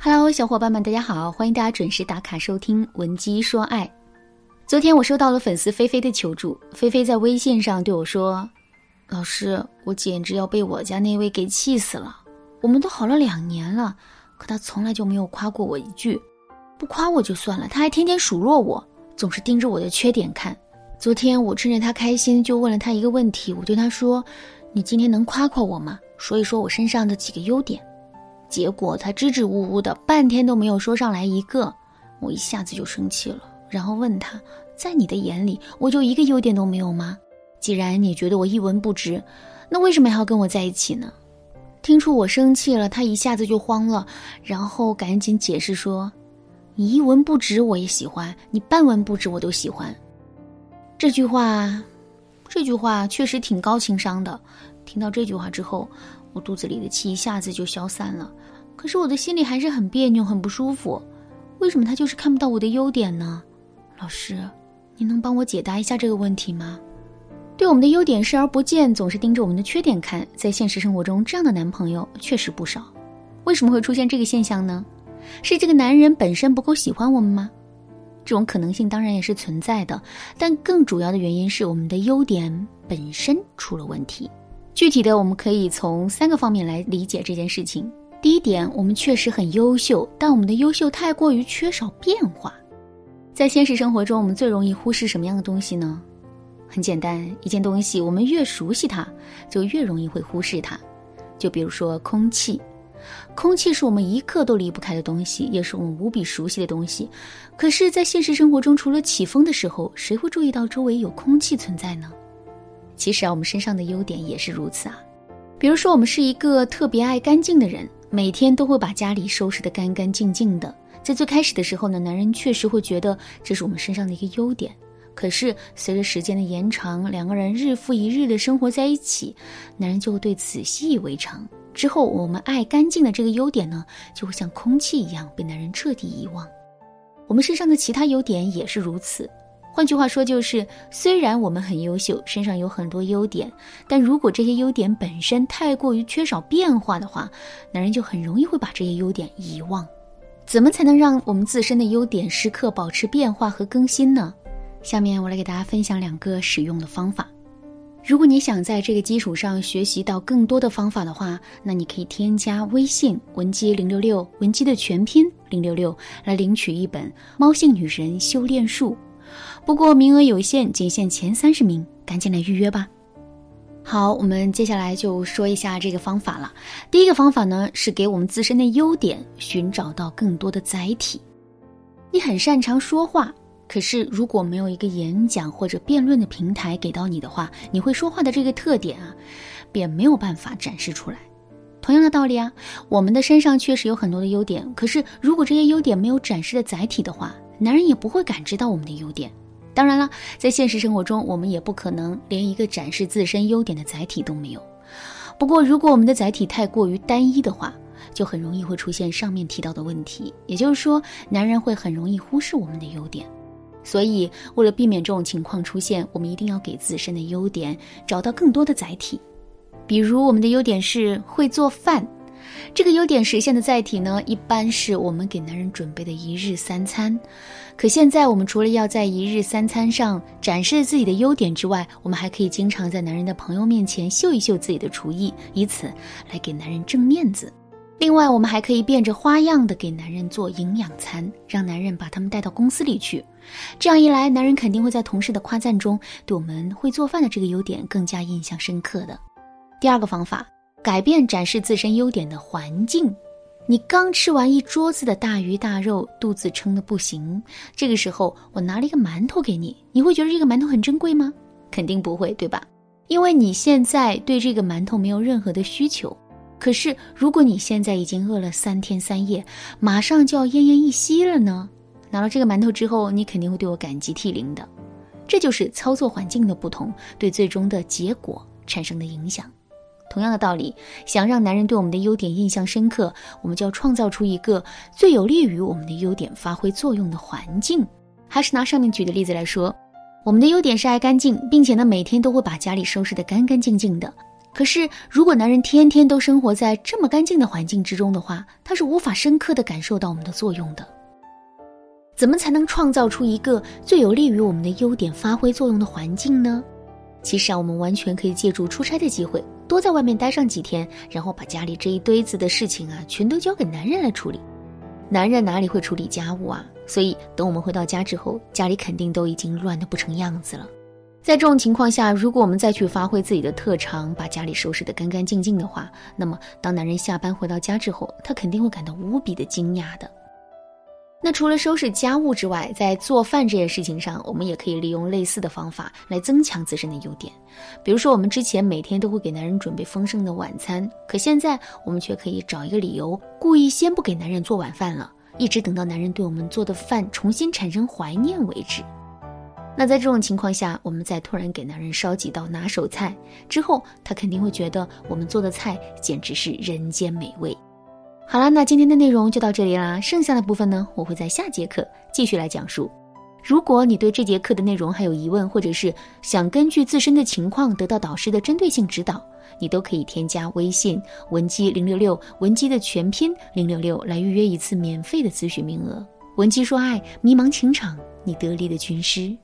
Hello，小伙伴们，大家好，欢迎大家准时打卡收听《文姬说爱》。昨天我收到了粉丝菲菲的求助，菲菲在微信上对我说：“老师，我简直要被我家那位给气死了。我们都好了两年了，可他从来就没有夸过我一句，不夸我就算了，他还天天数落我，总是盯着我的缺点看。昨天我趁着他开心，就问了他一个问题，我对他说：‘你今天能夸夸我吗？说一说我身上的几个优点。’”结果他支支吾吾的，半天都没有说上来一个，我一下子就生气了，然后问他，在你的眼里，我就一个优点都没有吗？既然你觉得我一文不值，那为什么还要跟我在一起呢？听出我生气了，他一下子就慌了，然后赶紧解释说，你一文不值我也喜欢，你半文不值我都喜欢。这句话，这句话确实挺高情商的。听到这句话之后。我肚子里的气一下子就消散了，可是我的心里还是很别扭，很不舒服。为什么他就是看不到我的优点呢？老师，你能帮我解答一下这个问题吗？对我们的优点视而不见，总是盯着我们的缺点看，在现实生活中，这样的男朋友确实不少。为什么会出现这个现象呢？是这个男人本身不够喜欢我们吗？这种可能性当然也是存在的，但更主要的原因是我们的优点本身出了问题。具体的，我们可以从三个方面来理解这件事情。第一点，我们确实很优秀，但我们的优秀太过于缺少变化。在现实生活中，我们最容易忽视什么样的东西呢？很简单，一件东西我们越熟悉它，就越容易会忽视它。就比如说空气，空气是我们一刻都离不开的东西，也是我们无比熟悉的东西。可是，在现实生活中，除了起风的时候，谁会注意到周围有空气存在呢？其实啊，我们身上的优点也是如此啊。比如说，我们是一个特别爱干净的人，每天都会把家里收拾得干干净净的。在最开始的时候呢，男人确实会觉得这是我们身上的一个优点。可是随着时间的延长，两个人日复一日的生活在一起，男人就会对此习以为常。之后，我们爱干净的这个优点呢，就会像空气一样被男人彻底遗忘。我们身上的其他优点也是如此。换句话说，就是虽然我们很优秀，身上有很多优点，但如果这些优点本身太过于缺少变化的话，男人就很容易会把这些优点遗忘。怎么才能让我们自身的优点时刻保持变化和更新呢？下面我来给大家分享两个使用的方法。如果你想在这个基础上学习到更多的方法的话，那你可以添加微信文姬零六六，文姬的全拼零六六，来领取一本《猫性女人修炼术》。不过名额有限，仅限前三十名，赶紧来预约吧。好，我们接下来就说一下这个方法了。第一个方法呢，是给我们自身的优点寻找到更多的载体。你很擅长说话，可是如果没有一个演讲或者辩论的平台给到你的话，你会说话的这个特点啊，便没有办法展示出来。同样的道理啊，我们的身上确实有很多的优点，可是如果这些优点没有展示的载体的话，男人也不会感知到我们的优点。当然了，在现实生活中，我们也不可能连一个展示自身优点的载体都没有。不过，如果我们的载体太过于单一的话，就很容易会出现上面提到的问题。也就是说，男人会很容易忽视我们的优点。所以，为了避免这种情况出现，我们一定要给自身的优点找到更多的载体。比如，我们的优点是会做饭。这个优点实现的载体呢，一般是我们给男人准备的一日三餐。可现在，我们除了要在一日三餐上展示自己的优点之外，我们还可以经常在男人的朋友面前秀一秀自己的厨艺，以此来给男人挣面子。另外，我们还可以变着花样的给男人做营养餐，让男人把他们带到公司里去。这样一来，男人肯定会在同事的夸赞中，对我们会做饭的这个优点更加印象深刻的。第二个方法。改变展示自身优点的环境。你刚吃完一桌子的大鱼大肉，肚子撑得不行。这个时候，我拿了一个馒头给你，你会觉得这个馒头很珍贵吗？肯定不会，对吧？因为你现在对这个馒头没有任何的需求。可是，如果你现在已经饿了三天三夜，马上就要奄奄一息了呢？拿了这个馒头之后，你肯定会对我感激涕零的。这就是操作环境的不同，对最终的结果产生的影响。同样的道理，想让男人对我们的优点印象深刻，我们就要创造出一个最有利于我们的优点发挥作用的环境。还是拿上面举的例子来说，我们的优点是爱干净，并且呢每天都会把家里收拾得干干净净的。可是，如果男人天天都生活在这么干净的环境之中的话，他是无法深刻的感受到我们的作用的。怎么才能创造出一个最有利于我们的优点发挥作用的环境呢？其实啊，我们完全可以借助出差的机会，多在外面待上几天，然后把家里这一堆子的事情啊，全都交给男人来处理。男人哪里会处理家务啊？所以等我们回到家之后，家里肯定都已经乱得不成样子了。在这种情况下，如果我们再去发挥自己的特长，把家里收拾得干干净净的话，那么当男人下班回到家之后，他肯定会感到无比的惊讶的。那除了收拾家务之外，在做饭这件事情上，我们也可以利用类似的方法来增强自身的优点。比如说，我们之前每天都会给男人准备丰盛的晚餐，可现在我们却可以找一个理由，故意先不给男人做晚饭了，一直等到男人对我们做的饭重新产生怀念为止。那在这种情况下，我们再突然给男人烧几道拿手菜之后，他肯定会觉得我们做的菜简直是人间美味。好了，那今天的内容就到这里啦。剩下的部分呢，我会在下节课继续来讲述。如果你对这节课的内容还有疑问，或者是想根据自身的情况得到导师的针对性指导，你都可以添加微信文姬零六六，文姬的全拼零六六来预约一次免费的咨询名额。文姬说爱，迷茫情场，你得力的军师。